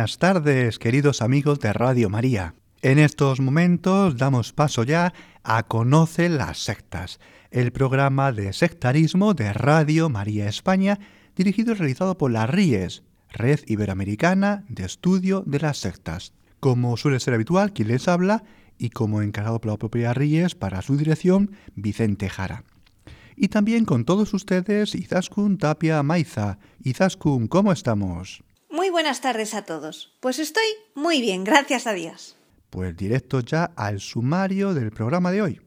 Buenas tardes, queridos amigos de Radio María. En estos momentos damos paso ya a Conoce las sectas, el programa de sectarismo de Radio María España, dirigido y realizado por la RIES, Red Iberoamericana de Estudio de las Sectas. Como suele ser habitual, quien les habla y como encargado por la propia RIES para su dirección, Vicente Jara. Y también con todos ustedes, Izaskun Tapia Maiza. Izaskun, ¿cómo estamos? Muy buenas tardes a todos. Pues estoy muy bien, gracias a Dios. Pues directo ya al sumario del programa de hoy.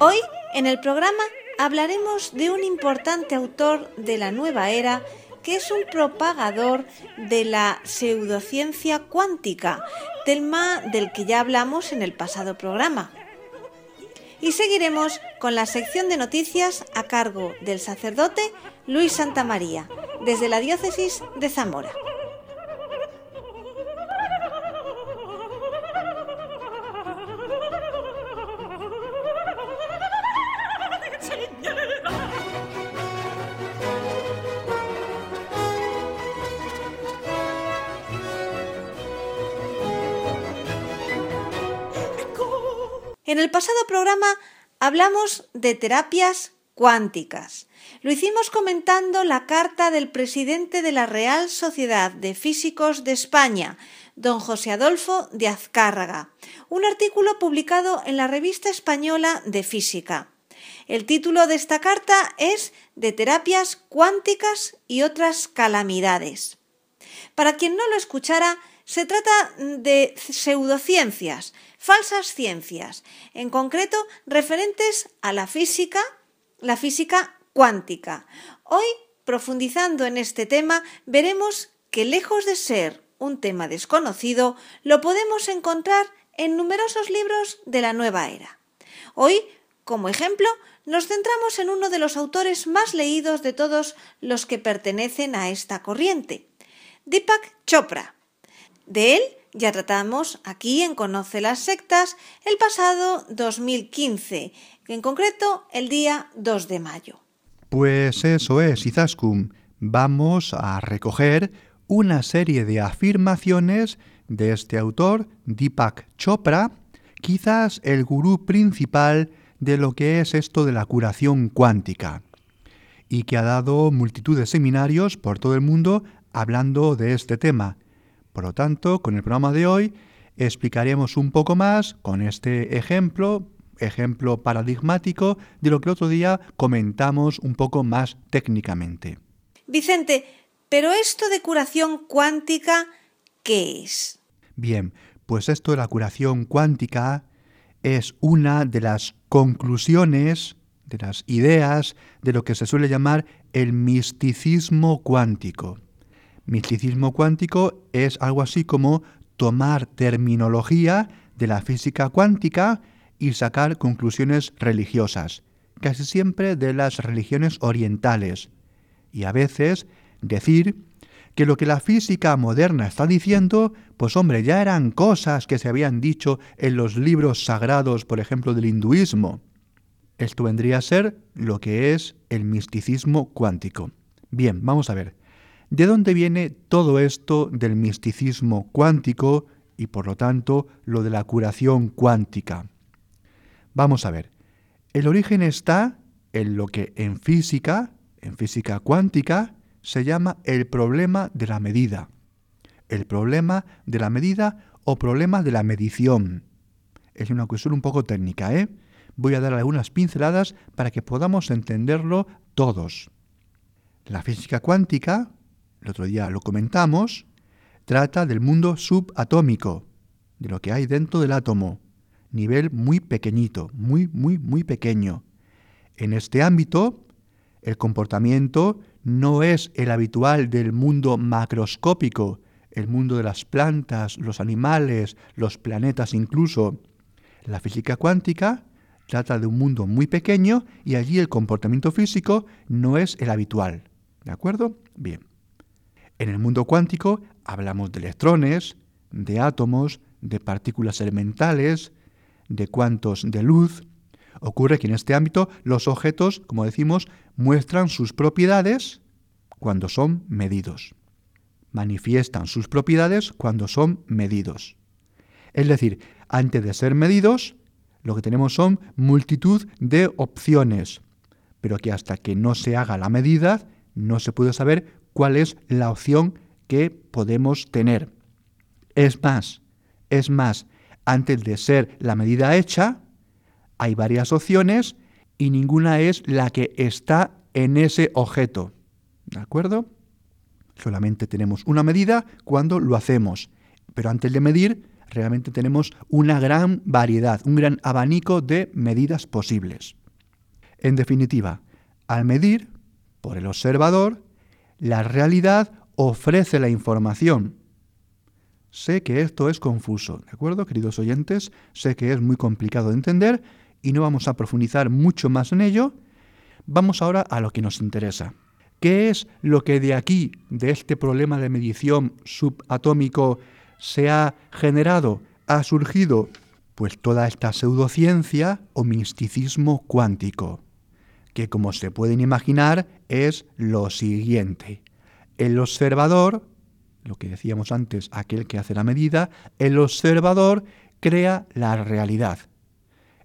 Hoy, en el programa, hablaremos de un importante autor de la nueva era que es un propagador de la pseudociencia cuántica, tema del que ya hablamos en el pasado programa. Y seguiremos con la sección de noticias a cargo del sacerdote Luis Santamaría, desde la diócesis de Zamora. El pasado programa hablamos de terapias cuánticas. Lo hicimos comentando la carta del presidente de la Real Sociedad de Físicos de España, don José Adolfo de Azcárraga, un artículo publicado en la Revista Española de Física. El título de esta carta es De terapias cuánticas y otras calamidades. Para quien no lo escuchara, se trata de pseudociencias, falsas ciencias, en concreto referentes a la física, la física cuántica. Hoy, profundizando en este tema, veremos que lejos de ser un tema desconocido, lo podemos encontrar en numerosos libros de la nueva era. Hoy, como ejemplo, nos centramos en uno de los autores más leídos de todos los que pertenecen a esta corriente, Deepak Chopra. De él ya tratamos aquí en Conoce las Sectas el pasado 2015, en concreto el día 2 de mayo. Pues eso es, Izaskun. Vamos a recoger una serie de afirmaciones de este autor, Deepak Chopra, quizás el gurú principal de lo que es esto de la curación cuántica, y que ha dado multitud de seminarios por todo el mundo hablando de este tema. Por lo tanto, con el programa de hoy explicaremos un poco más con este ejemplo, ejemplo paradigmático de lo que el otro día comentamos un poco más técnicamente. Vicente, pero esto de curación cuántica, ¿qué es? Bien, pues esto de la curación cuántica es una de las conclusiones, de las ideas de lo que se suele llamar el misticismo cuántico. Misticismo cuántico es algo así como tomar terminología de la física cuántica y sacar conclusiones religiosas, casi siempre de las religiones orientales, y a veces decir que lo que la física moderna está diciendo, pues hombre, ya eran cosas que se habían dicho en los libros sagrados, por ejemplo, del hinduismo. Esto vendría a ser lo que es el misticismo cuántico. Bien, vamos a ver. ¿De dónde viene todo esto del misticismo cuántico y por lo tanto lo de la curación cuántica? Vamos a ver. El origen está en lo que en física, en física cuántica, se llama el problema de la medida. El problema de la medida o problema de la medición. Es una cuestión un poco técnica, ¿eh? Voy a dar algunas pinceladas para que podamos entenderlo todos. La física cuántica el otro día lo comentamos, trata del mundo subatómico, de lo que hay dentro del átomo, nivel muy pequeñito, muy, muy, muy pequeño. En este ámbito, el comportamiento no es el habitual del mundo macroscópico, el mundo de las plantas, los animales, los planetas incluso. La física cuántica trata de un mundo muy pequeño y allí el comportamiento físico no es el habitual. ¿De acuerdo? Bien. En el mundo cuántico hablamos de electrones, de átomos, de partículas elementales, de cuantos de luz. Ocurre que en este ámbito los objetos, como decimos, muestran sus propiedades cuando son medidos. Manifiestan sus propiedades cuando son medidos. Es decir, antes de ser medidos, lo que tenemos son multitud de opciones, pero que hasta que no se haga la medida, no se puede saber cuál es la opción que podemos tener. Es más, es más, antes de ser la medida hecha, hay varias opciones y ninguna es la que está en ese objeto. ¿De acuerdo? Solamente tenemos una medida cuando lo hacemos, pero antes de medir realmente tenemos una gran variedad, un gran abanico de medidas posibles. En definitiva, al medir por el observador, la realidad ofrece la información. Sé que esto es confuso, ¿de acuerdo, queridos oyentes? Sé que es muy complicado de entender y no vamos a profundizar mucho más en ello. Vamos ahora a lo que nos interesa. ¿Qué es lo que de aquí, de este problema de medición subatómico, se ha generado, ha surgido? Pues toda esta pseudociencia o misticismo cuántico que como se pueden imaginar es lo siguiente. El observador, lo que decíamos antes, aquel que hace la medida, el observador crea la realidad.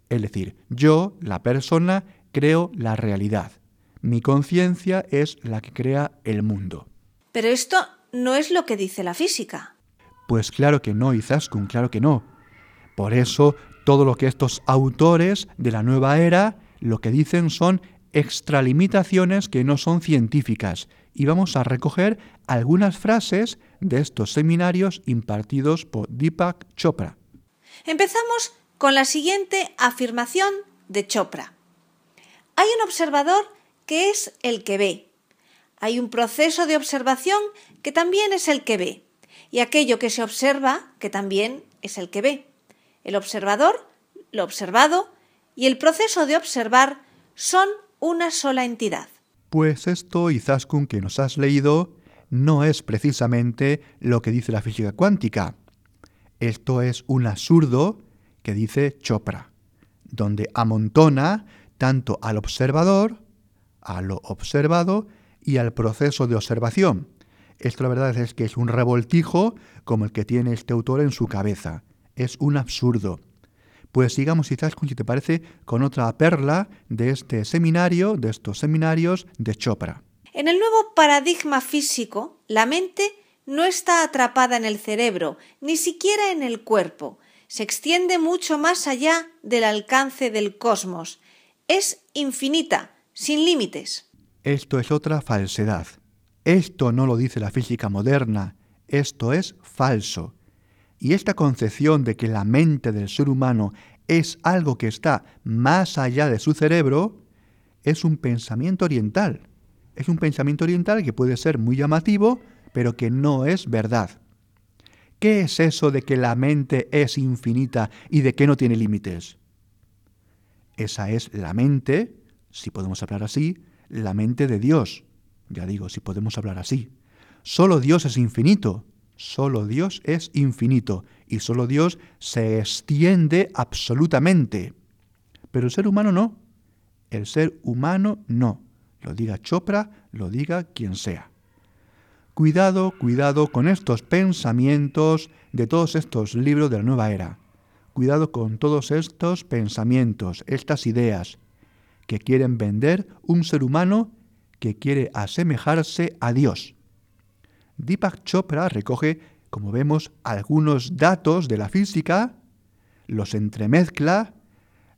Es decir, yo, la persona, creo la realidad. Mi conciencia es la que crea el mundo. Pero esto no es lo que dice la física. Pues claro que no, Izaskun, claro que no. Por eso, todo lo que estos autores de la nueva era lo que dicen son extralimitaciones que no son científicas y vamos a recoger algunas frases de estos seminarios impartidos por Deepak Chopra. Empezamos con la siguiente afirmación de Chopra. Hay un observador que es el que ve. Hay un proceso de observación que también es el que ve. Y aquello que se observa que también es el que ve. El observador, lo observado y el proceso de observar son una sola entidad. Pues esto, Izaskun, que nos has leído, no es precisamente lo que dice la física cuántica. Esto es un absurdo que dice Chopra, donde amontona tanto al observador, a lo observado y al proceso de observación. Esto la verdad es que es un revoltijo como el que tiene este autor en su cabeza. Es un absurdo. Pues sigamos quizás, si te parece, con otra perla de este seminario, de estos seminarios de Chopra. En el nuevo paradigma físico, la mente no está atrapada en el cerebro, ni siquiera en el cuerpo. Se extiende mucho más allá del alcance del cosmos. Es infinita, sin límites. Esto es otra falsedad. Esto no lo dice la física moderna. Esto es falso. Y esta concepción de que la mente del ser humano es algo que está más allá de su cerebro, es un pensamiento oriental. Es un pensamiento oriental que puede ser muy llamativo, pero que no es verdad. ¿Qué es eso de que la mente es infinita y de que no tiene límites? Esa es la mente, si podemos hablar así, la mente de Dios. Ya digo, si podemos hablar así. Solo Dios es infinito. Solo Dios es infinito y solo Dios se extiende absolutamente. Pero el ser humano no. El ser humano no. Lo diga Chopra, lo diga quien sea. Cuidado, cuidado con estos pensamientos de todos estos libros de la nueva era. Cuidado con todos estos pensamientos, estas ideas, que quieren vender un ser humano que quiere asemejarse a Dios. Deepak Chopra recoge, como vemos, algunos datos de la física, los entremezcla,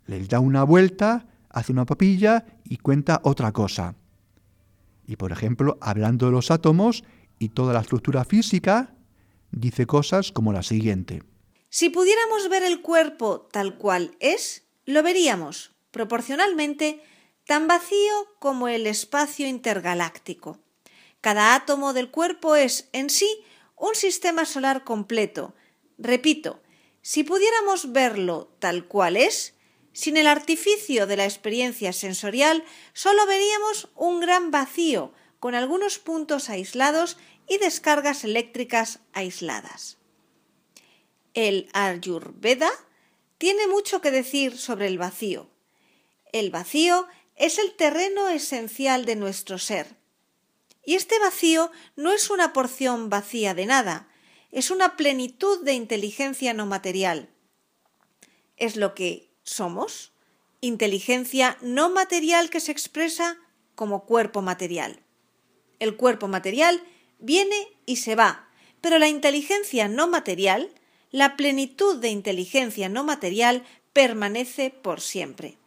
les da una vuelta, hace una papilla y cuenta otra cosa. Y por ejemplo, hablando de los átomos, Y toda la estructura física dice cosas como la siguiente. Si pudiéramos ver el cuerpo tal cual es, lo veríamos, proporcionalmente, tan vacío como el espacio intergaláctico. Cada átomo del cuerpo es, en sí, un sistema solar completo. Repito, si pudiéramos verlo tal cual es, sin el artificio de la experiencia sensorial, solo veríamos un gran vacío, con algunos puntos aislados y descargas eléctricas aisladas. El Ayurveda tiene mucho que decir sobre el vacío. El vacío es el terreno esencial de nuestro ser. Y este vacío no es una porción vacía de nada, es una plenitud de inteligencia no material. Es lo que somos, inteligencia no material que se expresa como cuerpo material. El cuerpo material viene y se va, pero la inteligencia no material, la plenitud de inteligencia no material, permanece por siempre.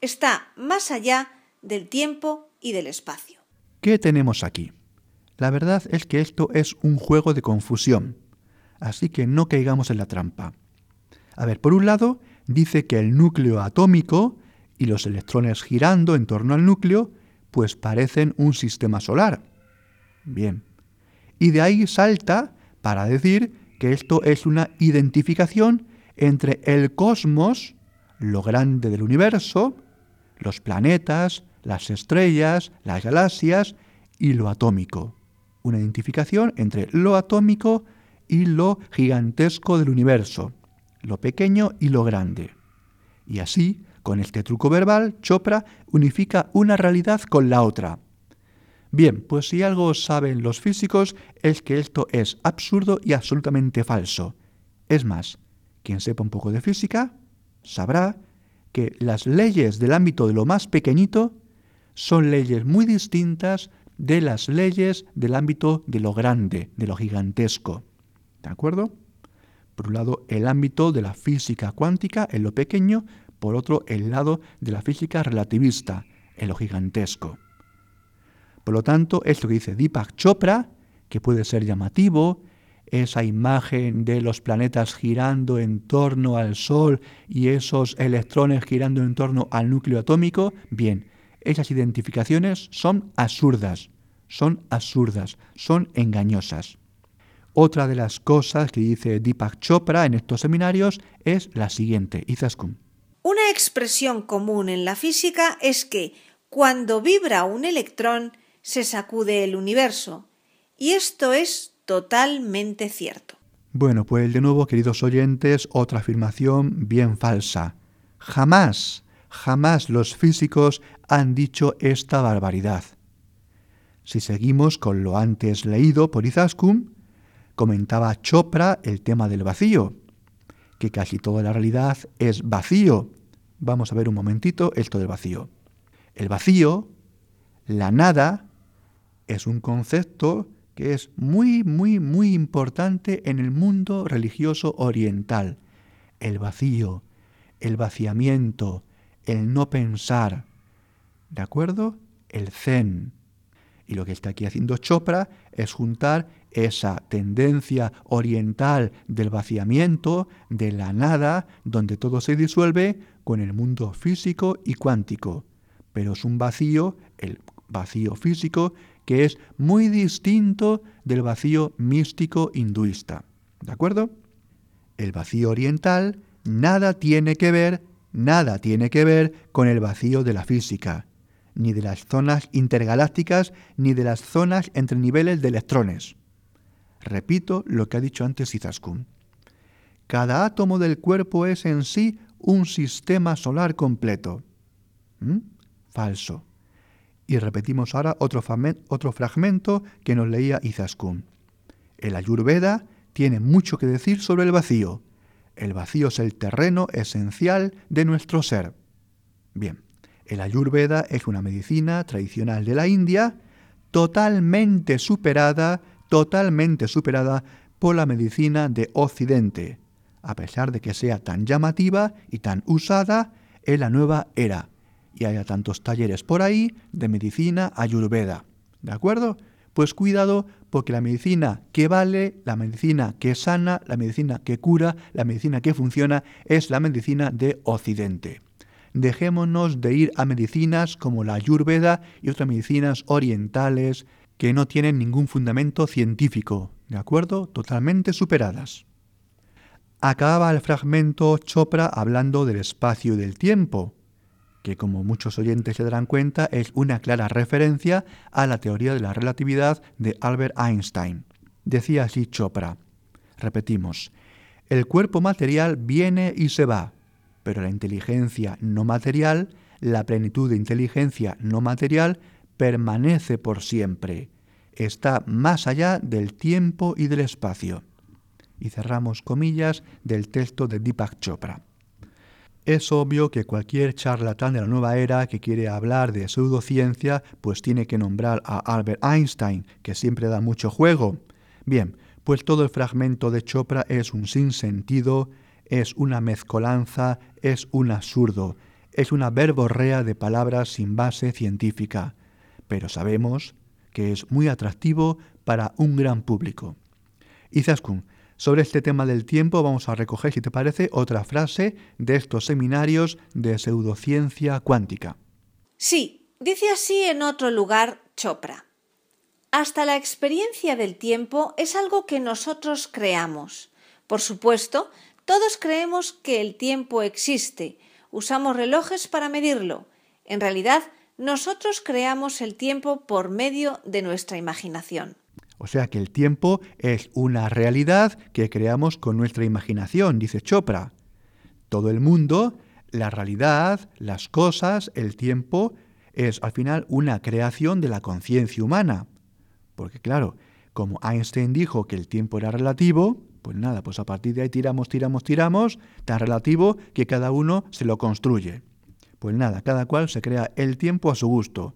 Está más allá del tiempo y del espacio. ¿Qué tenemos aquí? La verdad es que esto es un juego de confusión, así que no caigamos en la trampa. A ver, por un lado, dice que el núcleo atómico y los electrones girando en torno al núcleo, pues parecen un sistema solar. Bien. Y de ahí salta para decir que esto es una identificación entre el cosmos, lo grande del universo, los planetas, las estrellas, las galaxias y lo atómico. Una identificación entre lo atómico y lo gigantesco del universo lo pequeño y lo grande. Y así, con este truco verbal, Chopra unifica una realidad con la otra. Bien, pues si algo saben los físicos es que esto es absurdo y absolutamente falso. Es más, quien sepa un poco de física sabrá que las leyes del ámbito de lo más pequeñito son leyes muy distintas de las leyes del ámbito de lo grande, de lo gigantesco. ¿De acuerdo? Por un lado, el ámbito de la física cuántica en lo pequeño, por otro, el lado de la física relativista en lo gigantesco. Por lo tanto, esto que dice Deepak Chopra, que puede ser llamativo, esa imagen de los planetas girando en torno al Sol y esos electrones girando en torno al núcleo atómico, bien, esas identificaciones son absurdas, son absurdas, son engañosas. Otra de las cosas que dice Deepak Chopra en estos seminarios es la siguiente, Izaskun. Una expresión común en la física es que cuando vibra un electrón se sacude el universo. Y esto es totalmente cierto. Bueno, pues de nuevo, queridos oyentes, otra afirmación bien falsa. Jamás, jamás los físicos han dicho esta barbaridad. Si seguimos con lo antes leído por Izaskun, comentaba Chopra el tema del vacío, que casi toda la realidad es vacío. Vamos a ver un momentito esto del vacío. El vacío, la nada, es un concepto que es muy, muy, muy importante en el mundo religioso oriental. El vacío, el vaciamiento, el no pensar. ¿De acuerdo? El zen. Y lo que está aquí haciendo Chopra es juntar esa tendencia oriental del vaciamiento, de la nada, donde todo se disuelve, con el mundo físico y cuántico. Pero es un vacío, el vacío físico, que es muy distinto del vacío místico hinduista. ¿De acuerdo? El vacío oriental nada tiene que ver, nada tiene que ver con el vacío de la física, ni de las zonas intergalácticas, ni de las zonas entre niveles de electrones. Repito lo que ha dicho antes Izaskun. Cada átomo del cuerpo es en sí un sistema solar completo. ¿Mm? Falso. Y repetimos ahora otro, otro fragmento que nos leía Izaskun. El Ayurveda tiene mucho que decir sobre el vacío. El vacío es el terreno esencial de nuestro ser. Bien, el Ayurveda es una medicina tradicional de la India totalmente superada totalmente superada por la medicina de Occidente, a pesar de que sea tan llamativa y tan usada en la nueva era, y haya tantos talleres por ahí de medicina ayurveda. ¿De acuerdo? Pues cuidado porque la medicina que vale, la medicina que sana, la medicina que cura, la medicina que funciona es la medicina de Occidente. Dejémonos de ir a medicinas como la Ayurveda y otras medicinas orientales que no tienen ningún fundamento científico, ¿de acuerdo? Totalmente superadas. Acaba el fragmento Chopra hablando del espacio y del tiempo, que como muchos oyentes se darán cuenta es una clara referencia a la teoría de la relatividad de Albert Einstein. Decía así Chopra, repetimos, el cuerpo material viene y se va, pero la inteligencia no material, la plenitud de inteligencia no material, permanece por siempre, está más allá del tiempo y del espacio. Y cerramos comillas del texto de Deepak Chopra. Es obvio que cualquier charlatán de la nueva era que quiere hablar de pseudociencia, pues tiene que nombrar a Albert Einstein, que siempre da mucho juego. Bien, pues todo el fragmento de Chopra es un sinsentido, es una mezcolanza, es un absurdo, es una verborrea de palabras sin base científica, pero sabemos que es muy atractivo para un gran público. Izaskun, sobre este tema del tiempo vamos a recoger, si te parece, otra frase de estos seminarios de pseudociencia cuántica. Sí, dice así en otro lugar Chopra. Hasta la experiencia del tiempo es algo que nosotros creamos. Por supuesto, todos creemos que el tiempo existe, usamos relojes para medirlo. En realidad, nosotros creamos el tiempo por medio de nuestra imaginación. O sea que el tiempo es una realidad que creamos con nuestra imaginación, dice Chopra. Todo el mundo, la realidad, las cosas, el tiempo, es al final una creación de la conciencia humana. Porque claro, como Einstein dijo que el tiempo era relativo, pues nada, pues a partir de ahí tiramos, tiramos, tiramos, tan relativo que cada uno se lo construye. Pues nada, cada cual se crea el tiempo a su gusto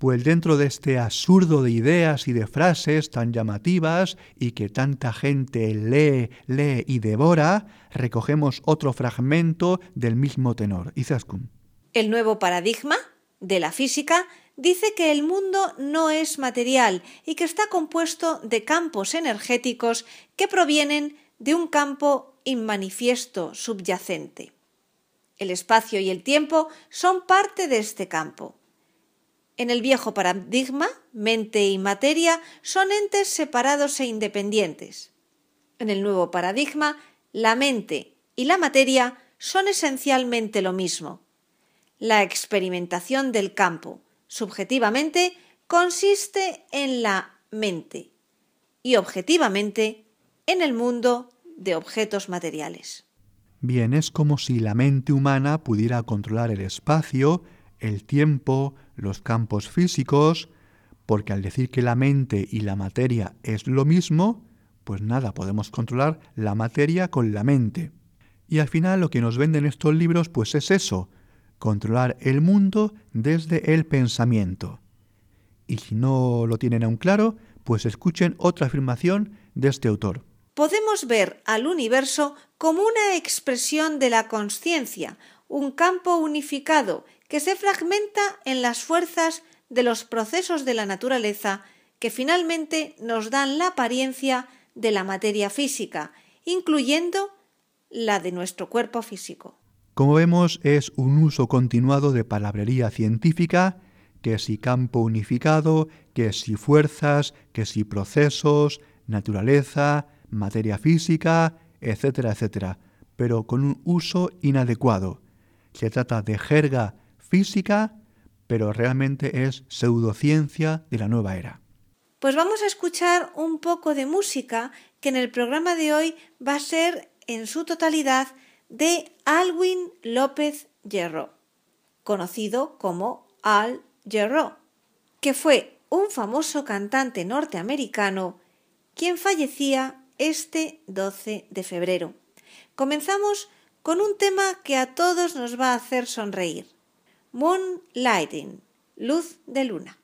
pues dentro de este absurdo de ideas y de frases tan llamativas y que tanta gente lee, lee y devora, recogemos otro fragmento del mismo tenor. Izaskun. El nuevo paradigma de la física dice que el mundo no es material y que está compuesto de campos energéticos que provienen de un campo inmanifiesto subyacente. El espacio y el tiempo son parte de este campo. En el viejo paradigma, mente y materia son entes separados e independientes. En el nuevo paradigma, la mente y la materia son esencialmente lo mismo. La experimentación del campo, subjetivamente, consiste en la mente y objetivamente en el mundo de objetos materiales. Bien, es como si la mente humana pudiera controlar el espacio, el tiempo, los campos físicos, porque al decir que la mente y la materia es lo mismo, pues nada, podemos controlar la materia con la mente. Y al final lo que nos venden estos libros pues es eso, controlar el mundo desde el pensamiento. Y si no lo tienen aún claro, pues escuchen otra afirmación de este autor. Podemos ver al universo como una expresión de la conciencia, un campo unificado que se fragmenta en las fuerzas de los procesos de la naturaleza que finalmente nos dan la apariencia de la materia física, incluyendo la de nuestro cuerpo físico. Como vemos, es un uso continuado de palabrería científica, que si campo unificado, que si fuerzas, que si procesos, naturaleza, materia física, etcétera, etcétera, pero con un uso inadecuado. Se trata de jerga física, pero realmente es pseudociencia de la nueva era. Pues vamos a escuchar un poco de música que en el programa de hoy va a ser en su totalidad de Alwin López Yerro, conocido como Al Yerro, que fue un famoso cantante norteamericano quien fallecía este 12 de febrero. Comenzamos con un tema que a todos nos va a hacer sonreír. Moonlighting, luz de luna.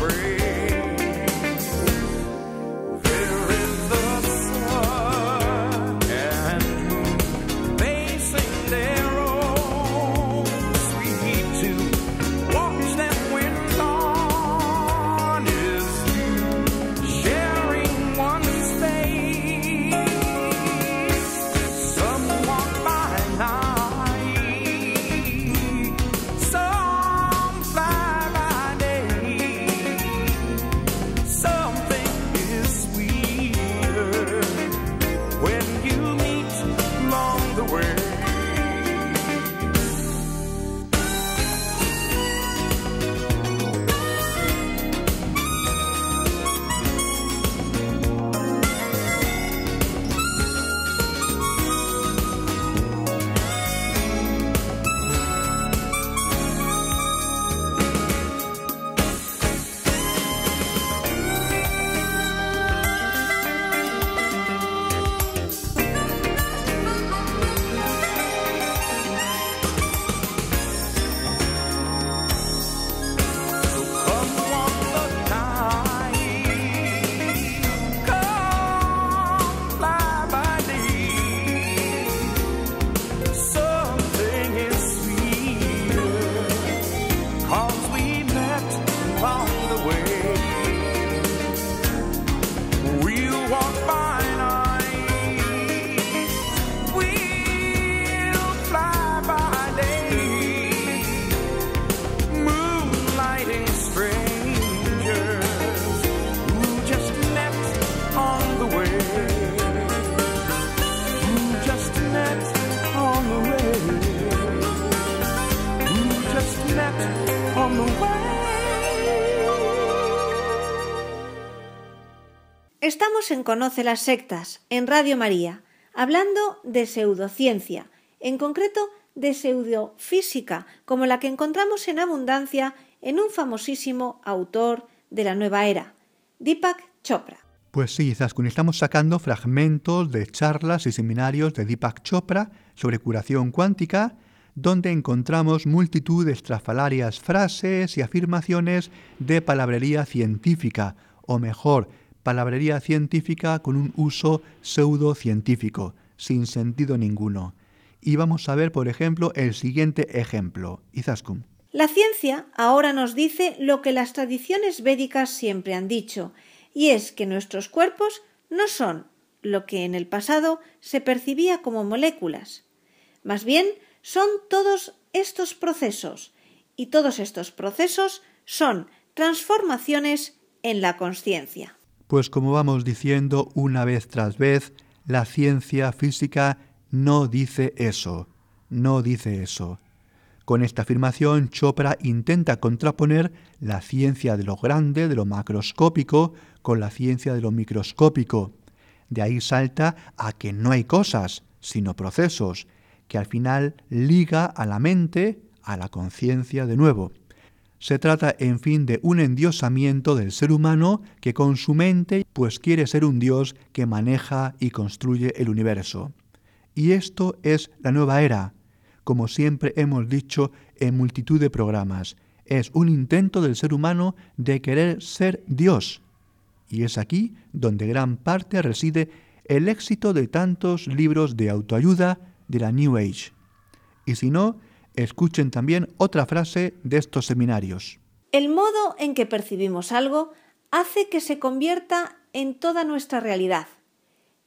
free. En Conoce las Sectas, en Radio María, hablando de pseudociencia, en concreto de pseudofísica, como la que encontramos en abundancia en un famosísimo autor de la nueva era, Deepak Chopra. Pues sí, Zaskun, estamos sacando fragmentos de charlas y seminarios de Deepak Chopra sobre curación cuántica, donde encontramos multitud de estrafalarias frases y afirmaciones de palabrería científica, o mejor, palabrería científica con un uso pseudocientífico, sin sentido ninguno. Y vamos a ver, por ejemplo, el siguiente ejemplo. Izaskun. La ciencia ahora nos dice lo que las tradiciones védicas siempre han dicho, y es que nuestros cuerpos no son lo que en el pasado se percibía como moléculas. Más bien, son todos estos procesos, y todos estos procesos son transformaciones en la conciencia. Pues como vamos diciendo una vez tras vez, la ciencia física no dice eso, no dice eso. Con esta afirmación, Chopra intenta contraponer la ciencia de lo grande, de lo macroscópico, con la ciencia de lo microscópico. De ahí salta a que no hay cosas, sino procesos, que al final liga a la mente, a la conciencia de nuevo. Se trata, en fin, de un endiosamiento del ser humano que con su mente pues quiere ser un dios que maneja y construye el universo. Y esto es la nueva era, como siempre hemos dicho en multitud de programas. Es un intento del ser humano de querer ser Dios. Y es aquí donde gran parte reside el éxito de tantos libros de autoayuda de la New Age. Y si no, escuchen también otra frase de estos seminarios. El modo en que percibimos algo hace que se convierta en toda nuestra realidad.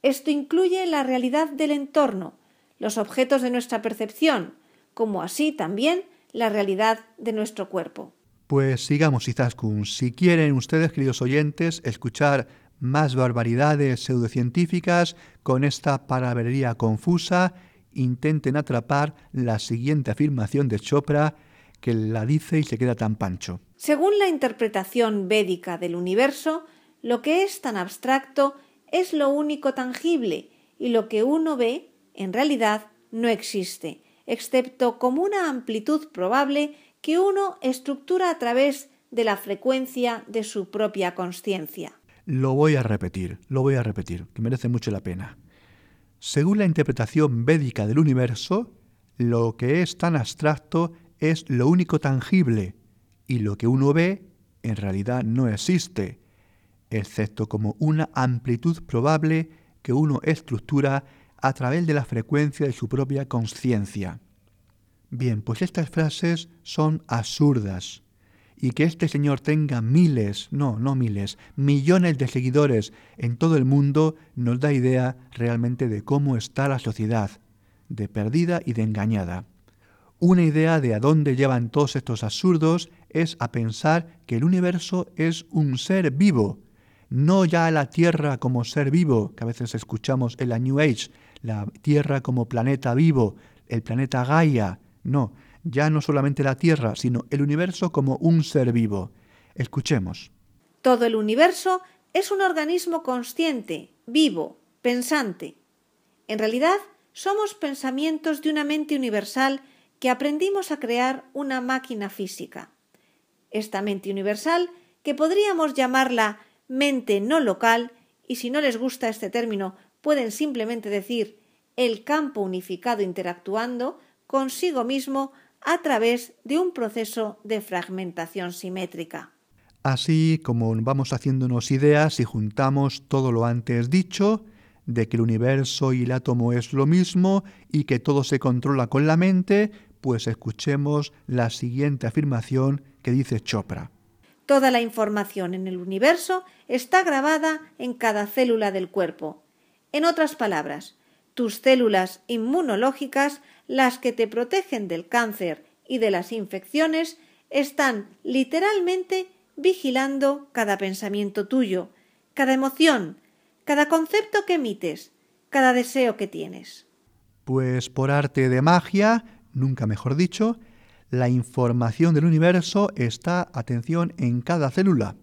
Esto incluye la realidad del entorno, los objetos de nuestra percepción, como así también la realidad de nuestro cuerpo. Pues sigamos, Izaskun. Si quieren ustedes, queridos oyentes, escuchar más barbaridades pseudocientíficas con esta palabrería confusa, intenten atrapar la siguiente afirmación de Chopra que la dice y se queda tan pancho. Según la interpretación védica del universo, lo que es tan abstracto es lo único tangible y lo que uno ve en realidad no existe, excepto como una amplitud probable que uno estructura a través de la frecuencia de su propia conciencia. Lo voy a repetir, lo voy a repetir, que merece mucho la pena. Según la interpretación védica del universo, lo que es tan abstracto es lo único tangible y lo que uno ve en realidad no existe, excepto como una amplitud probable que uno estructura a través de la frecuencia de su propia conciencia. Bien, pues estas frases son absurdas. Y que este señor tenga miles, no, no miles, millones de seguidores en todo el mundo nos da idea realmente de cómo está la sociedad, de perdida y de engañada. Una idea de a dónde llevan todos estos absurdos es a pensar que el universo es un ser vivo, no ya la Tierra como ser vivo, que a veces escuchamos en la New Age, la Tierra como planeta vivo, el planeta Gaia, no, ya no solamente la Tierra, sino el universo como un ser vivo. Escuchemos. Todo el universo es un organismo consciente, vivo, pensante. En realidad, somos pensamientos de una mente universal que aprendimos a crear una máquina física. Esta mente universal, que podríamos llamarla mente no local, y si no les gusta este término, pueden simplemente decir el campo unificado interactuando consigo mismo a través de un proceso de fragmentación simétrica. Así como vamos haciéndonos ideas y juntamos todo lo antes dicho, de que el universo y el átomo es lo mismo y que todo se controla con la mente, pues escuchemos la siguiente afirmación que dice Chopra. Toda la información en el universo está grabada en cada célula del cuerpo. En otras palabras, tus células inmunológicas, las que te protegen del cáncer y de las infecciones, están literalmente vigilando cada pensamiento tuyo, cada emoción, cada concepto que emites, cada deseo que tienes. Pues por arte de magia, nunca mejor dicho, la información del universo está, atención, en cada célula.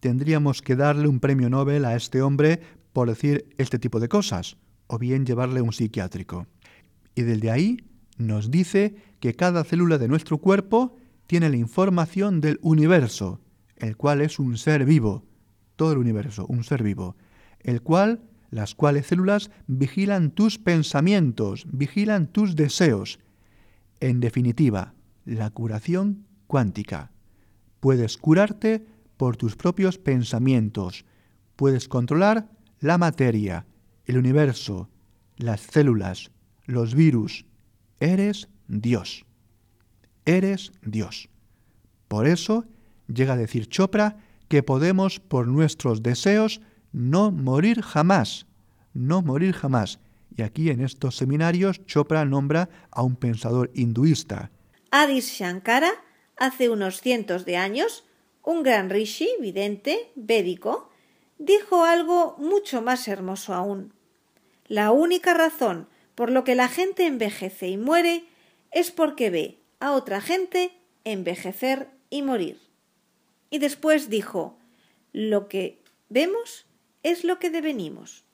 tendríamos que darle un premio Nobel a este hombre por decir este tipo de cosas, o bien llevarle un psiquiátrico. Y desde ahí nos dice que cada célula de nuestro cuerpo tiene la información del universo, el cual es un ser vivo, todo el universo, un ser vivo, el cual, las cuales células vigilan tus pensamientos, vigilan tus deseos. En definitiva, la curación cuántica. Puedes curarte por tus propios pensamientos. Puedes controlar la materia, el universo, las células, los virus. Eres Dios. Eres Dios. Por eso llega a decir Chopra que podemos por nuestros deseos no morir jamás, no morir jamás. Y aquí en estos seminarios Chopra nombra a un pensador hinduista. Adis Shankara, hace unos cientos de años, un gran rishi, vidente, védico, dijo algo mucho más hermoso aún. La única razón por lo que la gente envejece y muere es porque ve a otra gente envejecer y morir. Y después dijo, lo que vemos es lo que devenimos.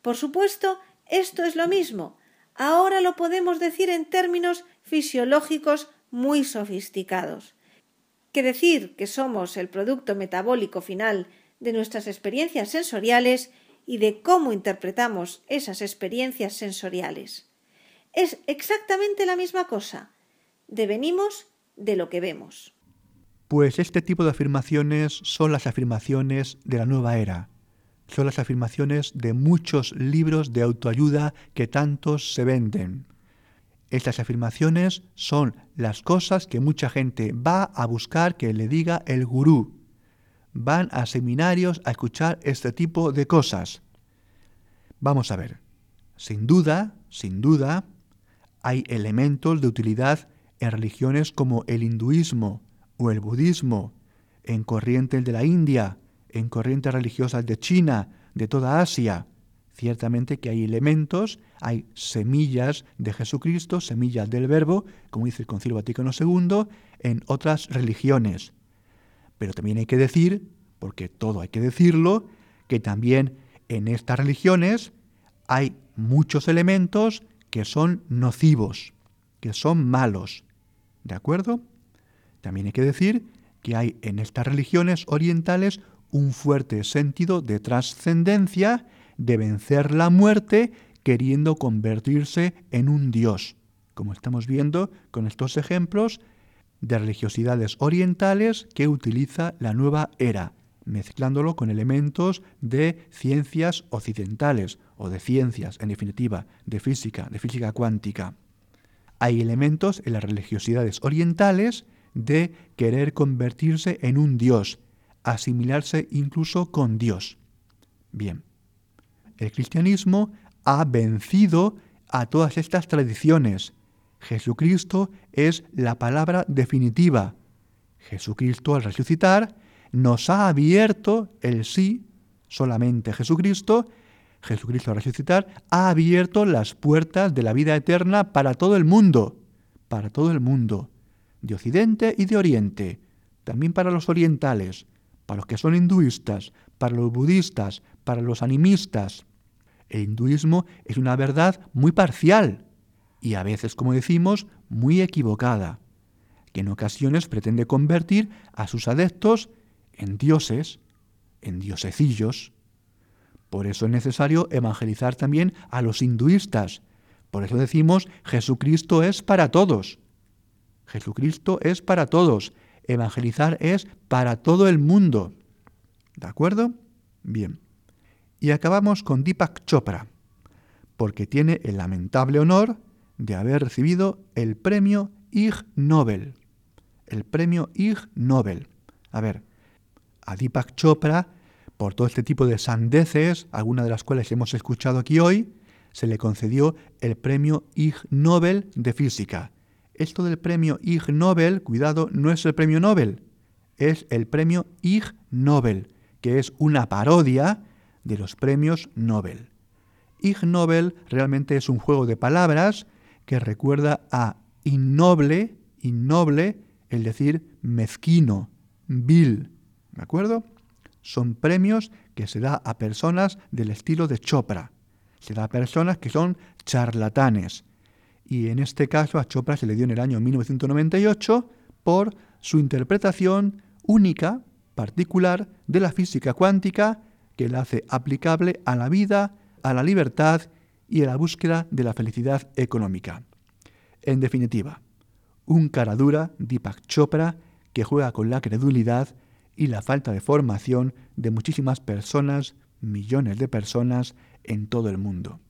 Por supuesto, esto es lo mismo. Ahora lo podemos decir en términos fisiológicos muy sofisticados. Que decir que somos el producto metabólico final de nuestras experiencias sensoriales y de cómo interpretamos esas experiencias sensoriales. Es exactamente la misma cosa. Devenimos de lo que vemos. Pues este tipo de afirmaciones son las afirmaciones de la nueva era. Son las afirmaciones de muchos libros de autoayuda que tantos se venden. Estas afirmaciones son las cosas que mucha gente va a buscar que le diga el gurú. Van a seminarios a escuchar este tipo de cosas. Vamos a ver. Sin duda, sin duda, hay elementos de utilidad en religiones como el hinduismo o el budismo, en corrientes de la India, en corrientes religiosas de China, de toda Asia. Ciertamente que hay elementos, hay semillas de Jesucristo, semillas del Verbo, como dice el Concilio Vaticano II, en otras religiones. Pero también hay que decir, porque todo hay que decirlo, que también en estas religiones hay muchos elementos que son nocivos, que son malos. ¿De acuerdo? También hay que decir que hay en estas religiones orientales un fuerte sentido de trascendencia de vencer la muerte queriendo convertirse en un dios, como estamos viendo con estos ejemplos de religiosidades orientales que utiliza la nueva era, mezclándolo con elementos de ciencias occidentales o de ciencias, en definitiva, de física, de física cuántica. Hay elementos en las religiosidades orientales de querer convertirse en un dios, asimilarse incluso con Dios. Bien, el cristianismo ha vencido a todas estas tradiciones. Jesucristo es la palabra definitiva. Jesucristo al resucitar nos ha abierto el sí, solamente Jesucristo, Jesucristo al resucitar, ha abierto las puertas de la vida eterna para todo el mundo, para todo el mundo, de Occidente y de Oriente, también para los orientales, para los que son hinduistas, para los budistas, para los animistas, el hinduismo es una verdad muy parcial y a veces, como decimos, muy equivocada, que en ocasiones pretende convertir a sus adeptos en dioses, en diosecillos. Por eso es necesario evangelizar también a los hinduistas. Por eso decimos, Jesucristo es para todos. Jesucristo es para todos. Evangelizar es para todo el mundo. ¿De acuerdo? Bien. Y acabamos con Deepak Chopra, porque tiene el lamentable honor de haber recibido el premio Ig Nobel. El premio Ig Nobel. A ver, a Deepak Chopra, por todo este tipo de sandeces, algunas de las cuales hemos escuchado aquí hoy, se le concedió el premio Ig Nobel de Física. Esto del premio Ig Nobel, cuidado, no es el premio Nobel, es el premio Ig Nobel, que es una parodia de los premios Nobel. Ig Nobel realmente es un juego de palabras que recuerda a innoble, innoble, el decir mezquino, vil. ¿De acuerdo? Son premios que se da a personas del estilo de Chopra. Se da a personas que son charlatanes. Y en este caso a Chopra se le dio en el año 1998 por su interpretación única, particular, de la física cuántica que la hace aplicable a la vida, a la libertad y a la búsqueda de la felicidad económica. En definitiva, un cara dura, Deepak Chopra, que juega con la credulidad y la falta de formación de muchísimas personas, millones de personas en todo el mundo.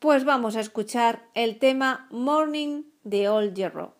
Pues vamos a escuchar el tema Morning de Old Jerro.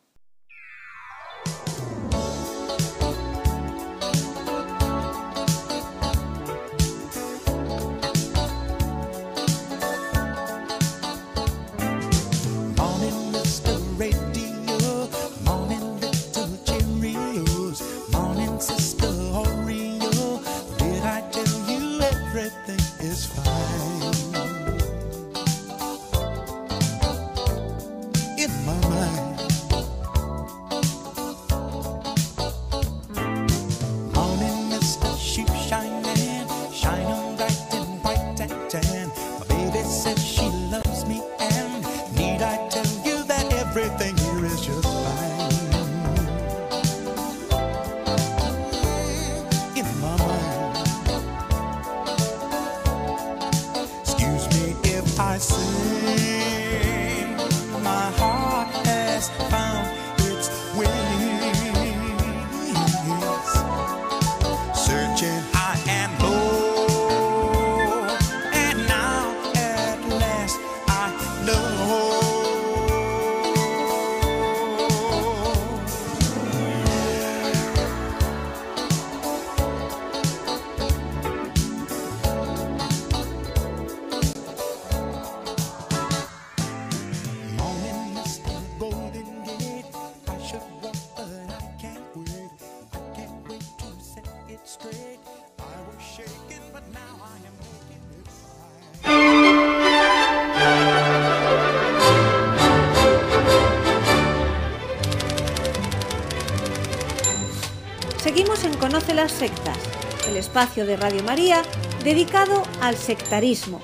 El espacio de Radio María dedicado al sectarismo.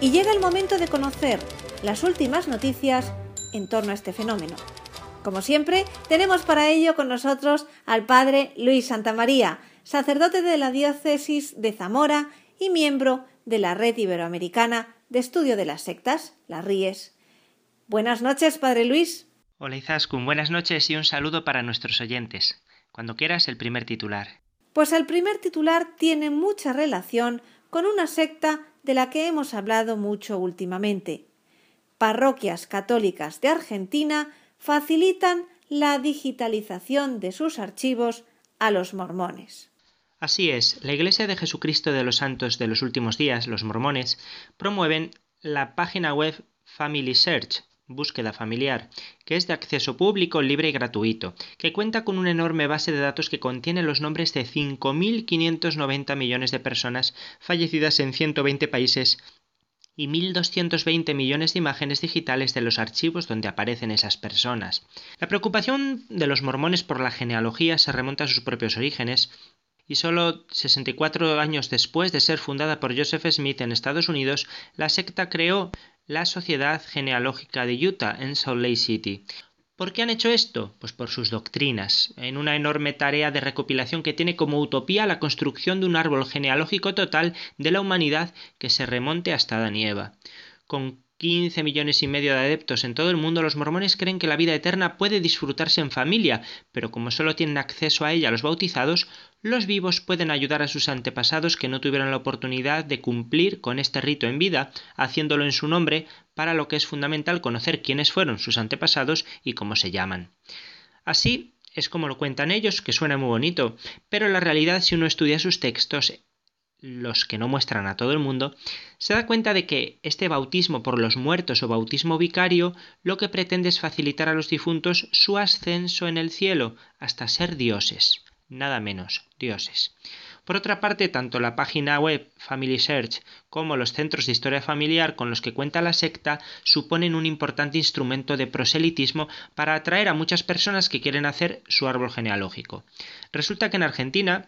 Y llega el momento de conocer las últimas noticias en torno a este fenómeno. Como siempre, tenemos para ello con nosotros al padre Luis Santamaría, sacerdote de la diócesis de Zamora y miembro de la Red Iberoamericana de Estudio de las Sectas, las RIES. Buenas noches, padre Luis. Hola Izaskun, buenas noches y un saludo para nuestros oyentes. Cuando quieras, el primer titular. Pues el primer titular tiene mucha relación con una secta de la que hemos hablado mucho últimamente. Parroquias católicas de Argentina facilitan la digitalización de sus archivos a los mormones. Así es, la Iglesia de Jesucristo de los Santos de los Últimos Días, los mormones, promueven la página web Family Search, búsqueda familiar, que es de acceso público, libre y gratuito, que cuenta con una enorme base de datos que contiene los nombres de 5.590 millones de personas fallecidas en 120 países y 1.220 millones de imágenes digitales de los archivos donde aparecen esas personas. La preocupación de los mormones por la genealogía se remonta a sus propios orígenes, y solo 64 años después de ser fundada por Joseph Smith en Estados Unidos, la secta creó la Sociedad Genealógica de Utah en Salt Lake City. ¿Por qué han hecho esto? Pues por sus doctrinas, en una enorme tarea de recopilación que tiene como utopía la construcción de un árbol genealógico total de la humanidad que se remonte hasta Adán y Eva. Con 15 millones y medio de adeptos en todo el mundo, los mormones creen que la vida eterna puede disfrutarse en familia, pero como solo tienen acceso a ella los bautizados, los vivos pueden ayudar a sus antepasados que no tuvieron la oportunidad de cumplir con este rito en vida, haciéndolo en su nombre, para lo que es fundamental conocer quiénes fueron sus antepasados y cómo se llaman. Así es como lo cuentan ellos, que suena muy bonito, pero en la realidad si uno estudia sus textos los que no muestran a todo el mundo, se da cuenta de que este bautismo por los muertos o bautismo vicario lo que pretende es facilitar a los difuntos su ascenso en el cielo hasta ser dioses, nada menos, dioses. Por otra parte, tanto la página web Family Search como los centros de historia familiar con los que cuenta la secta suponen un importante instrumento de proselitismo para atraer a muchas personas que quieren hacer su árbol genealógico. Resulta que en Argentina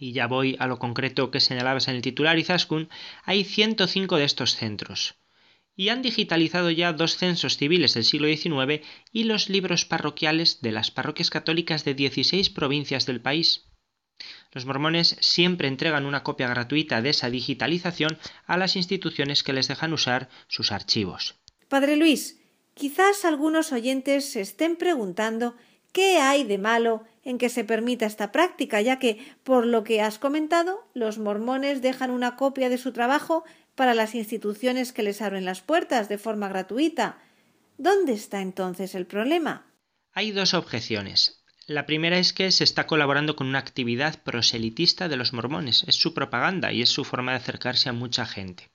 y ya voy a lo concreto que señalabas en el titular Izaskun, hay 105 de estos centros. Y han digitalizado ya dos censos civiles del siglo XIX y los libros parroquiales de las parroquias católicas de 16 provincias del país. Los mormones siempre entregan una copia gratuita de esa digitalización a las instituciones que les dejan usar sus archivos. Padre Luis, quizás algunos oyentes se estén preguntando qué hay de malo en que se permita esta práctica, ya que, por lo que has comentado, los mormones dejan una copia de su trabajo para las instituciones que les abren las puertas de forma gratuita. ¿Dónde está entonces el problema? Hay dos objeciones. La primera es que se está colaborando con una actividad proselitista de los mormones. Es su propaganda y es su forma de acercarse a mucha gente.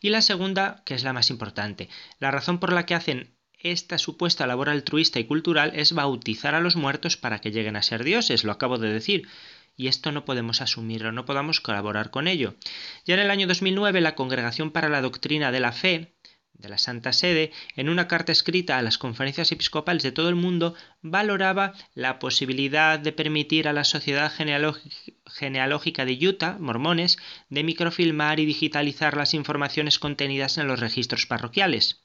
Y la segunda, que es la más importante, la razón por la que hacen esta supuesta labor altruista y cultural es bautizar a los muertos para que lleguen a ser dioses, lo acabo de decir. Y esto no podemos asumirlo, no podamos colaborar con ello. Ya en el año 2009 la Congregación para la Doctrina de la Fe de la Santa Sede, en una carta escrita a las conferencias episcopales de todo el mundo, valoraba la posibilidad de permitir a la Sociedad Genealógica de Utah, mormones, de microfilmar y digitalizar las informaciones contenidas en los registros parroquiales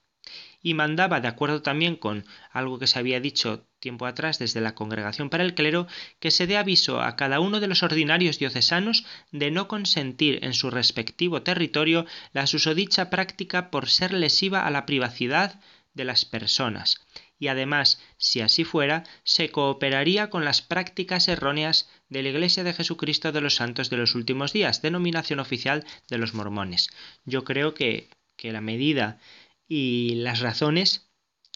y mandaba, de acuerdo también con algo que se había dicho tiempo atrás desde la Congregación para el Clero, que se dé aviso a cada uno de los ordinarios diocesanos de no consentir en su respectivo territorio la susodicha práctica por ser lesiva a la privacidad de las personas. Y además, si así fuera, se cooperaría con las prácticas erróneas de la Iglesia de Jesucristo de los Santos de los Últimos Días, denominación oficial de los mormones. Yo creo que, que la medida y las razones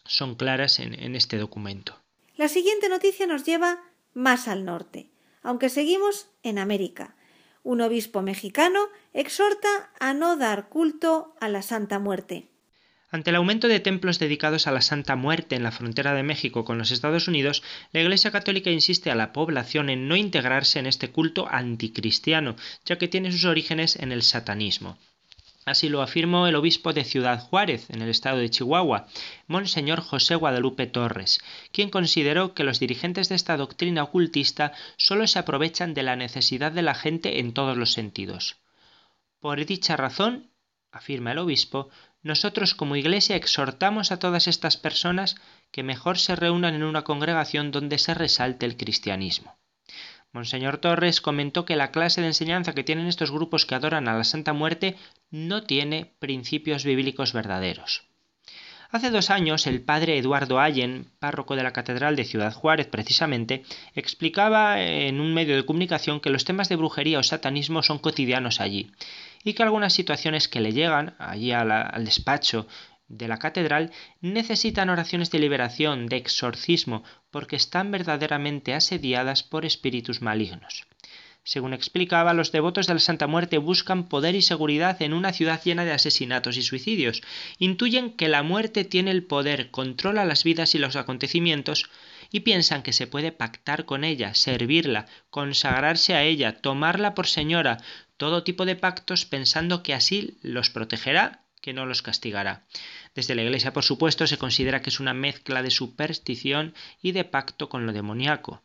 son claras en, este documento. La siguiente noticia nos lleva más al norte, aunque seguimos en América. Un obispo mexicano exhorta a no dar culto a la Santa Muerte. Ante el aumento de templos dedicados a la Santa Muerte en la frontera de México con los Estados Unidos, la Iglesia Católica insiste a la población en no integrarse en este culto anticristiano, ya que tiene sus orígenes en el satanismo. Así lo afirmó el obispo de Ciudad Juárez, en el estado de Chihuahua, Monseñor José Guadalupe Torres, quien consideró que los dirigentes de esta doctrina ocultista solo se aprovechan de la necesidad de la gente en todos los sentidos. Por dicha razón, afirma el obispo, nosotros como Iglesia exhortamos a todas estas personas que mejor se reúnan en una congregación donde se resalte el cristianismo. Monseñor Torres comentó que la clase de enseñanza que tienen estos grupos que adoran a la Santa Muerte no tiene principios bíblicos verdaderos. Hace dos años el padre Eduardo Allen, párroco de la Catedral de Ciudad Juárez precisamente, explicaba en un medio de comunicación que los temas de brujería o satanismo son cotidianos allí y que algunas situaciones que le llegan allí al despacho de la catedral necesitan oraciones de liberación, de exorcismo, porque están verdaderamente asediadas por espíritus malignos. Según explicaba, los devotos de la Santa Muerte buscan poder y seguridad en una ciudad llena de asesinatos y suicidios. Intuyen que la muerte tiene el poder, controla las vidas y los acontecimientos, y piensan que se puede pactar con ella, servirla, consagrarse a ella, tomarla por señora, todo tipo de pactos pensando que así los protegerá que no los castigará. Desde la Iglesia, por supuesto, se considera que es una mezcla de superstición y de pacto con lo demoníaco.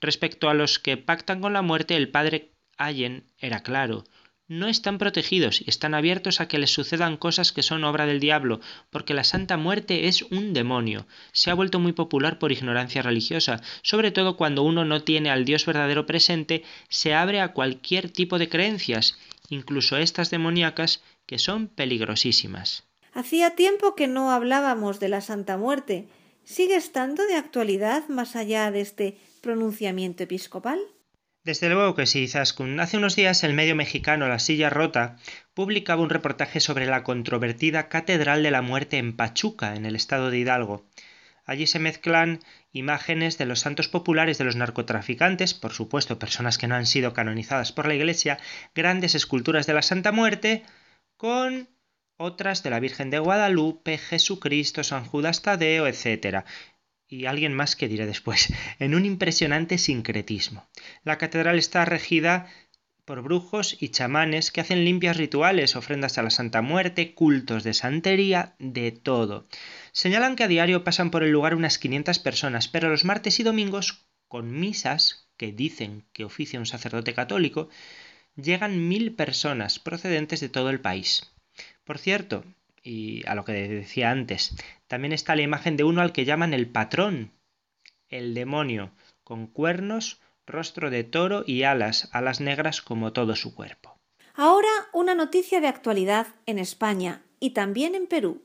Respecto a los que pactan con la muerte, el padre Allen era claro. No están protegidos y están abiertos a que les sucedan cosas que son obra del diablo, porque la Santa Muerte es un demonio. Se ha vuelto muy popular por ignorancia religiosa, sobre todo cuando uno no tiene al Dios verdadero presente, se abre a cualquier tipo de creencias, incluso estas demoníacas, que son peligrosísimas. Hacía tiempo que no hablábamos de la Santa Muerte. ¿Sigue estando de actualidad más allá de este pronunciamiento episcopal? Desde luego que sí, Zaskun. Hace unos días el medio mexicano La Silla Rota publicaba un reportaje sobre la controvertida Catedral de la Muerte en Pachuca, en el estado de Hidalgo. Allí se mezclan imágenes de los santos populares de los narcotraficantes, por supuesto personas que no han sido canonizadas por la Iglesia, grandes esculturas de la Santa Muerte, con otras de la Virgen de Guadalupe, Jesucristo, San Judas Tadeo, etc. Y alguien más que diré después, en un impresionante sincretismo. La catedral está regida por brujos y chamanes que hacen limpias rituales, ofrendas a la Santa Muerte, cultos de santería, de todo. Señalan que a diario pasan por el lugar unas 500 personas, pero los martes y domingos, con misas que dicen que oficia un sacerdote católico, llegan mil personas procedentes de todo el país. Por cierto, y a lo que decía antes, también está la imagen de uno al que llaman el patrón, el demonio, con cuernos, rostro de toro y alas, alas negras como todo su cuerpo. Ahora una noticia de actualidad en España y también en Perú.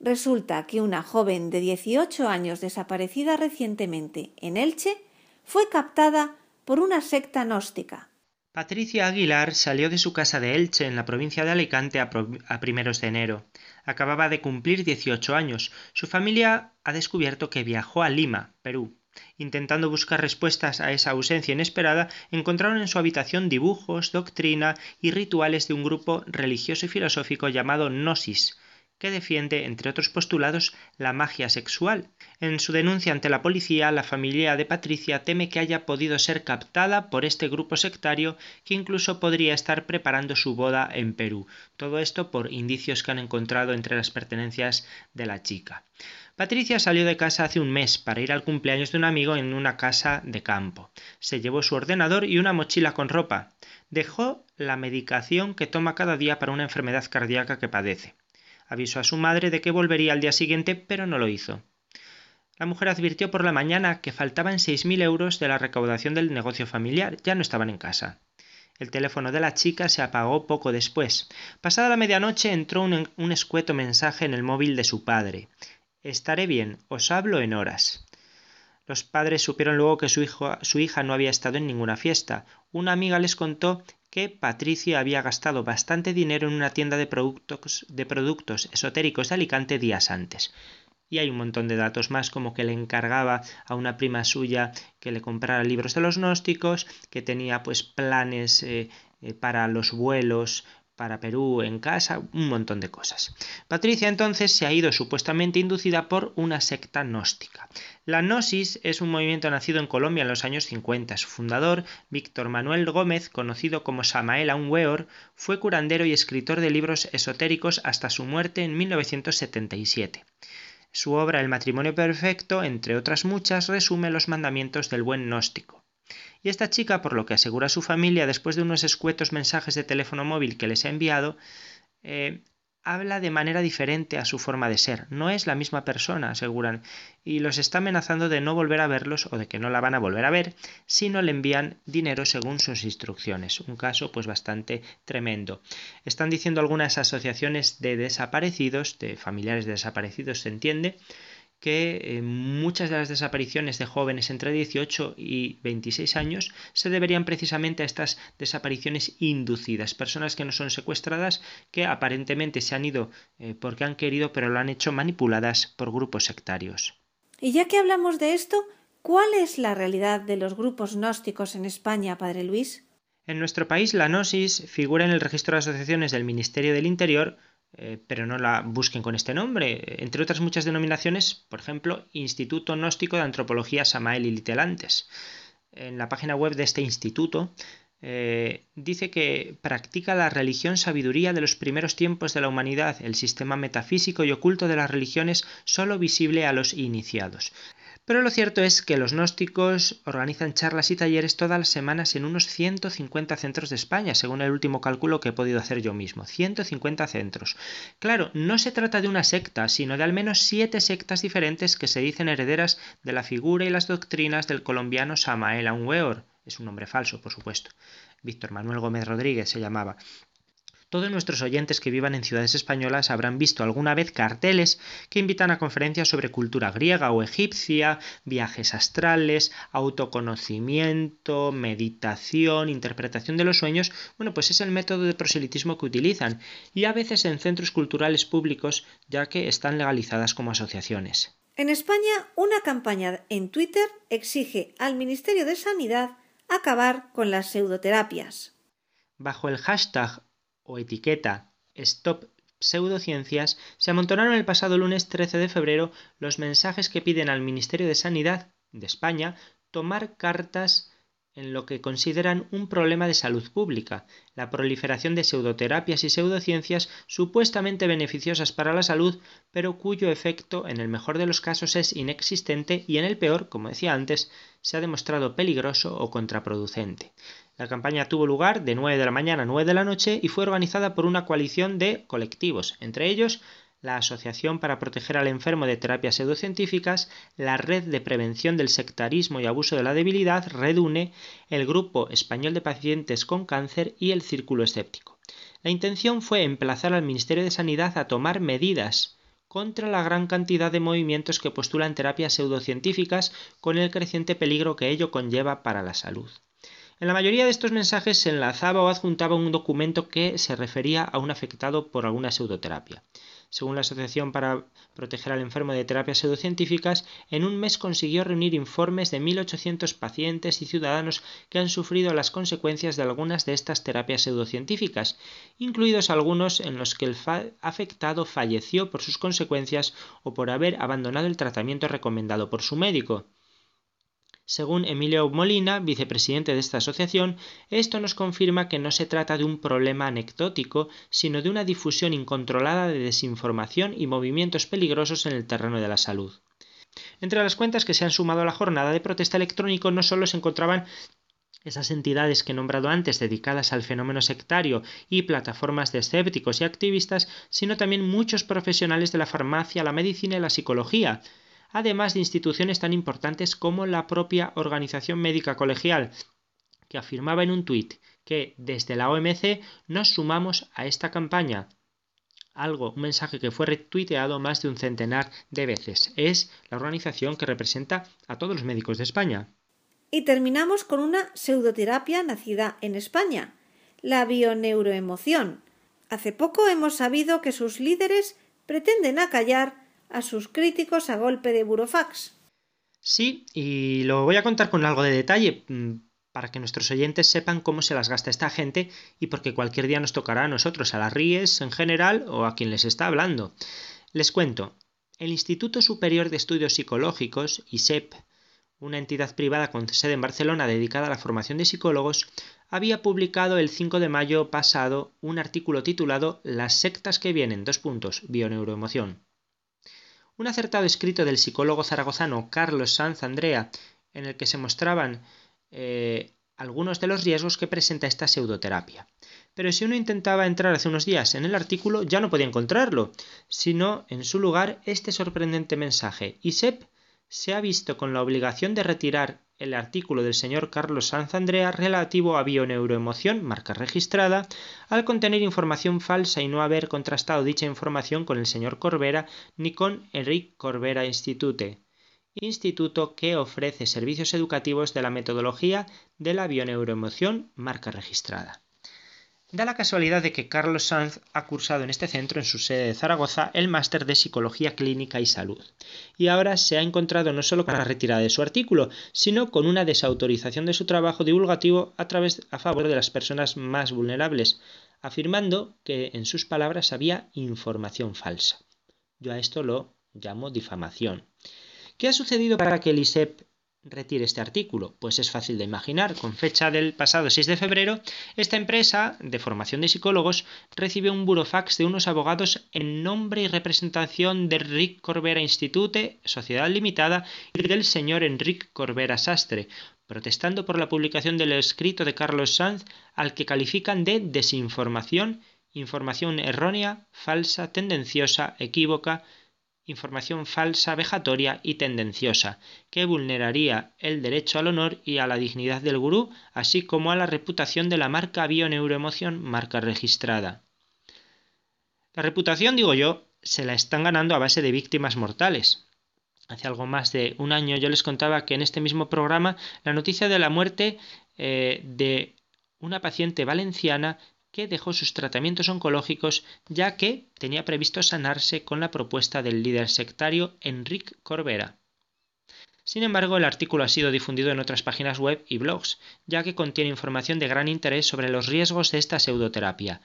Resulta que una joven de 18 años desaparecida recientemente en Elche fue captada por una secta gnóstica. Patricia Aguilar salió de su casa de Elche en la provincia de Alicante a, a, primeros de enero. Acababa de cumplir 18 años. Su familia ha descubierto que viajó a Lima, Perú. Intentando buscar respuestas a esa ausencia inesperada, encontraron en su habitación dibujos, doctrina y rituales de un grupo religioso y filosófico llamado Gnosis, que defiende, entre otros postulados, la magia sexual. En su denuncia ante la policía, la familia de Patricia teme que haya podido ser captada por este grupo sectario que incluso podría estar preparando su boda en Perú. Todo esto por indicios que han encontrado entre las pertenencias de la chica. Patricia salió de casa hace un mes para ir al cumpleaños de un amigo en una casa de campo. Se llevó su ordenador y una mochila con ropa. Dejó la medicación que toma cada día para una enfermedad cardíaca que padece. Avisó a su madre de que volvería al día siguiente, pero no lo hizo. La mujer advirtió por la mañana que faltaban seis mil euros de la recaudación del negocio familiar, ya no estaban en casa. El teléfono de la chica se apagó poco después. Pasada la medianoche entró un, un, escueto mensaje en el móvil de su padre. Estaré bien, os hablo en horas. Los padres supieron luego que su, hijo, su hija no había estado en ninguna fiesta. Una amiga les contó que Patricia había gastado bastante dinero en una tienda de productos, de productos esotéricos de Alicante días antes. Y hay un montón de datos más, como que le encargaba a una prima suya que le comprara libros de los gnósticos, que tenía pues planes eh, eh, para los vuelos para Perú en casa, un montón de cosas. Patricia entonces se ha ido supuestamente inducida por una secta gnóstica. La Gnosis es un movimiento nacido en Colombia en los años 50. Su fundador, Víctor Manuel Gómez, conocido como Samael Aunweor, fue curandero y escritor de libros esotéricos hasta su muerte en 1977. Su obra El matrimonio perfecto, entre otras muchas, resume los mandamientos del buen gnóstico. Y esta chica, por lo que asegura su familia después de unos escuetos mensajes de teléfono móvil que les ha enviado, eh, habla de manera diferente a su forma de ser. No es la misma persona, aseguran, y los está amenazando de no volver a verlos o de que no la van a volver a ver si no le envían dinero según sus instrucciones. Un caso pues bastante tremendo. Están diciendo algunas asociaciones de desaparecidos, de familiares de desaparecidos, se entiende, que eh, muchas de las desapariciones de jóvenes entre 18 y 26 años se deberían precisamente a estas desapariciones inducidas, personas que no son secuestradas, que aparentemente se han ido eh, porque han querido, pero lo han hecho manipuladas por grupos sectarios. Y ya que hablamos de esto, ¿cuál es la realidad de los grupos gnósticos en España, Padre Luis? En nuestro país, la gnosis figura en el registro de asociaciones del Ministerio del Interior eh, pero no la busquen con este nombre. Entre otras muchas denominaciones, por ejemplo, Instituto Gnóstico de Antropología Samael y Litelantes. En la página web de este instituto eh, dice que practica la religión sabiduría de los primeros tiempos de la humanidad, el sistema metafísico y oculto de las religiones solo visible a los iniciados. Pero lo cierto es que los gnósticos organizan charlas y talleres todas las semanas en unos 150 centros de España, según el último cálculo que he podido hacer yo mismo. 150 centros. Claro, no se trata de una secta, sino de al menos siete sectas diferentes que se dicen herederas de la figura y las doctrinas del colombiano Samael Aunweor. Es un nombre falso, por supuesto. Víctor Manuel Gómez Rodríguez se llamaba. Todos nuestros oyentes que vivan en ciudades españolas habrán visto alguna vez carteles que invitan a conferencias sobre cultura griega o egipcia, viajes astrales, autoconocimiento, meditación, interpretación de los sueños. Bueno, pues es el método de proselitismo que utilizan y a veces en centros culturales públicos ya que están legalizadas como asociaciones. En España, una campaña en Twitter exige al Ministerio de Sanidad acabar con las pseudoterapias. Bajo el hashtag o etiqueta Stop Pseudociencias, se amontonaron el pasado lunes 13 de febrero los mensajes que piden al Ministerio de Sanidad de España tomar cartas en lo que consideran un problema de salud pública, la proliferación de pseudoterapias y pseudociencias supuestamente beneficiosas para la salud, pero cuyo efecto en el mejor de los casos es inexistente y en el peor, como decía antes, se ha demostrado peligroso o contraproducente. La campaña tuvo lugar de 9 de la mañana a 9 de la noche y fue organizada por una coalición de colectivos, entre ellos la Asociación para Proteger al Enfermo de Terapias Pseudocientíficas, la Red de Prevención del Sectarismo y Abuso de la Debilidad, REDUNE, el Grupo Español de Pacientes con Cáncer y el Círculo Escéptico. La intención fue emplazar al Ministerio de Sanidad a tomar medidas contra la gran cantidad de movimientos que postulan terapias pseudocientíficas con el creciente peligro que ello conlleva para la salud. En la mayoría de estos mensajes se enlazaba o adjuntaba un documento que se refería a un afectado por alguna pseudoterapia. Según la Asociación para Proteger al Enfermo de Terapias Pseudocientíficas, en un mes consiguió reunir informes de 1.800 pacientes y ciudadanos que han sufrido las consecuencias de algunas de estas terapias pseudocientíficas, incluidos algunos en los que el afectado falleció por sus consecuencias o por haber abandonado el tratamiento recomendado por su médico. Según Emilio Molina, vicepresidente de esta asociación, esto nos confirma que no se trata de un problema anecdótico, sino de una difusión incontrolada de desinformación y movimientos peligrosos en el terreno de la salud. Entre las cuentas que se han sumado a la jornada de protesta electrónico no solo se encontraban esas entidades que he nombrado antes dedicadas al fenómeno sectario y plataformas de escépticos y activistas, sino también muchos profesionales de la farmacia, la medicina y la psicología, además de instituciones tan importantes como la propia Organización Médica Colegial, que afirmaba en un tuit que desde la OMC nos sumamos a esta campaña. Algo, un mensaje que fue retuiteado más de un centenar de veces. Es la organización que representa a todos los médicos de España. Y terminamos con una pseudoterapia nacida en España, la bioneuroemoción. Hace poco hemos sabido que sus líderes pretenden acallar a sus críticos a golpe de burofax. Sí, y lo voy a contar con algo de detalle mm, para que nuestros oyentes sepan cómo se las gasta esta gente y porque cualquier día nos tocará a nosotros, a las RIES en general o a quien les está hablando. Les cuento, el Instituto Superior de Estudios Psicológicos, ISEP, una entidad privada con sede en Barcelona dedicada a la formación de psicólogos, había publicado el 5 de mayo pasado un artículo titulado Las sectas que vienen, dos puntos, bioneuroemoción un acertado escrito del psicólogo zaragozano Carlos Sanz Andrea, en el que se mostraban eh, algunos de los riesgos que presenta esta pseudoterapia. Pero si uno intentaba entrar hace unos días en el artículo, ya no podía encontrarlo, sino en su lugar este sorprendente mensaje. ISEP se ha visto con la obligación de retirar el artículo del señor Carlos Sanz Andrea relativo a bioneuroemoción, marca registrada, al contener información falsa y no haber contrastado dicha información con el señor Corbera ni con Enrique Corbera Institute, instituto que ofrece servicios educativos de la metodología de la bioneuroemoción, marca registrada. Da la casualidad de que Carlos Sanz ha cursado en este centro, en su sede de Zaragoza, el máster de Psicología Clínica y Salud. Y ahora se ha encontrado no solo con la retirada de su artículo, sino con una desautorización de su trabajo divulgativo a, través, a favor de las personas más vulnerables, afirmando que en sus palabras había información falsa. Yo a esto lo llamo difamación. ¿Qué ha sucedido para que el ISEP retire este artículo? Pues es fácil de imaginar. Con fecha del pasado 6 de febrero, esta empresa de formación de psicólogos recibió un burofax de unos abogados en nombre y representación de Rick Corbera Institute, Sociedad Limitada, y del señor Enrique Corbera Sastre, protestando por la publicación del escrito de Carlos Sanz, al que califican de desinformación, información errónea, falsa, tendenciosa, equívoca, información falsa, vejatoria y tendenciosa, que vulneraría el derecho al honor y a la dignidad del gurú, así como a la reputación de la marca Bioneuroemoción, marca registrada. La reputación, digo yo, se la están ganando a base de víctimas mortales. Hace algo más de un año yo les contaba que en este mismo programa la noticia de la muerte eh, de una paciente valenciana que dejó sus tratamientos oncológicos ya que tenía previsto sanarse con la propuesta del líder sectario Enrique Corbera. Sin embargo, el artículo ha sido difundido en otras páginas web y blogs, ya que contiene información de gran interés sobre los riesgos de esta pseudoterapia.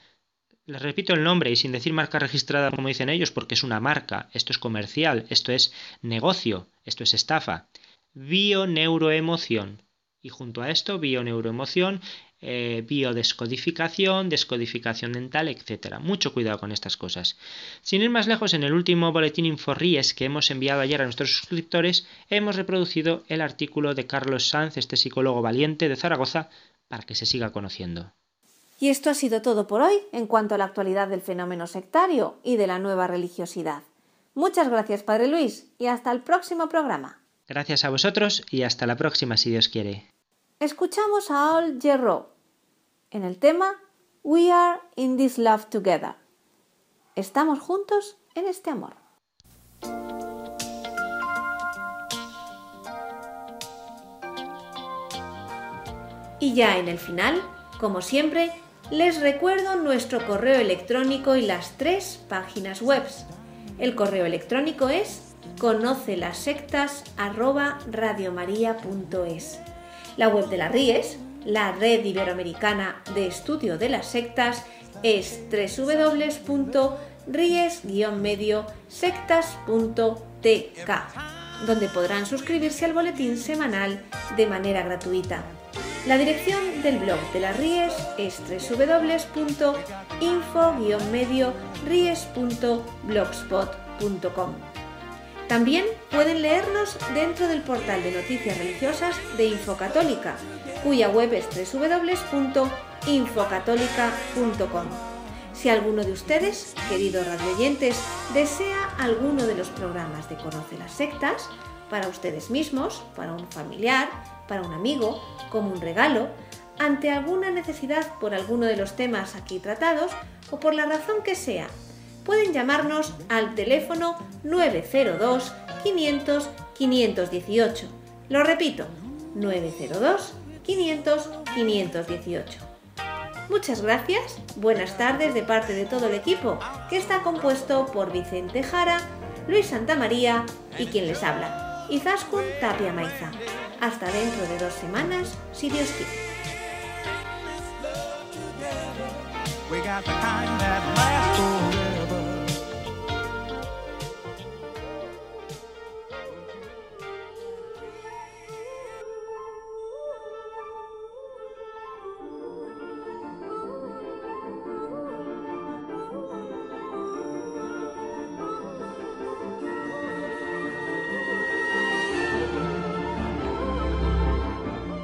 Les repito el nombre y sin decir marca registrada como dicen ellos, porque es una marca, esto es comercial, esto es negocio, esto es estafa. Bioneuroemoción. Y junto a esto, bioneuroemoción, eh, biodescodificación, descodificación dental, etc. Mucho cuidado con estas cosas. Sin ir más lejos, en el último boletín Inforríes que hemos enviado ayer a nuestros suscriptores, hemos reproducido el artículo de Carlos Sanz, este psicólogo valiente de Zaragoza, para que se siga conociendo. Y esto ha sido todo por hoy en cuanto a la actualidad del fenómeno sectario y de la nueva religiosidad. Muchas gracias, Padre Luis, y hasta el próximo programa. Gracias a vosotros y hasta la próxima, si Dios quiere. Escuchamos a Al Jerro en el tema We Are in This Love Together. Estamos juntos en este amor. Y ya en el final, como siempre, les recuerdo nuestro correo electrónico y las tres páginas web. El correo electrónico es conoce las sectas La web de la RIES, la Red Iberoamericana de Estudio de las Sectas, es www.ries-medio-sectas.tk, donde podrán suscribirse al boletín semanal de manera gratuita. La dirección del blog de las Ries es www.info-ries.blogspot.com. También pueden leernos dentro del portal de noticias religiosas de Infocatólica, cuya web es www.infocatólica.com. Si alguno de ustedes, queridos radioyentes, desea alguno de los programas de Conoce las Sectas, para ustedes mismos, para un familiar, para un amigo, como un regalo, ante alguna necesidad por alguno de los temas aquí tratados o por la razón que sea, pueden llamarnos al teléfono 902 500 518. Lo repito, 902 500 518. Muchas gracias, buenas tardes de parte de todo el equipo, que está compuesto por Vicente Jara, Luis Santamaría y quien les habla, Izaskun Tapia Maiza. Hasta dentro de dos semanas, si Dios quiere.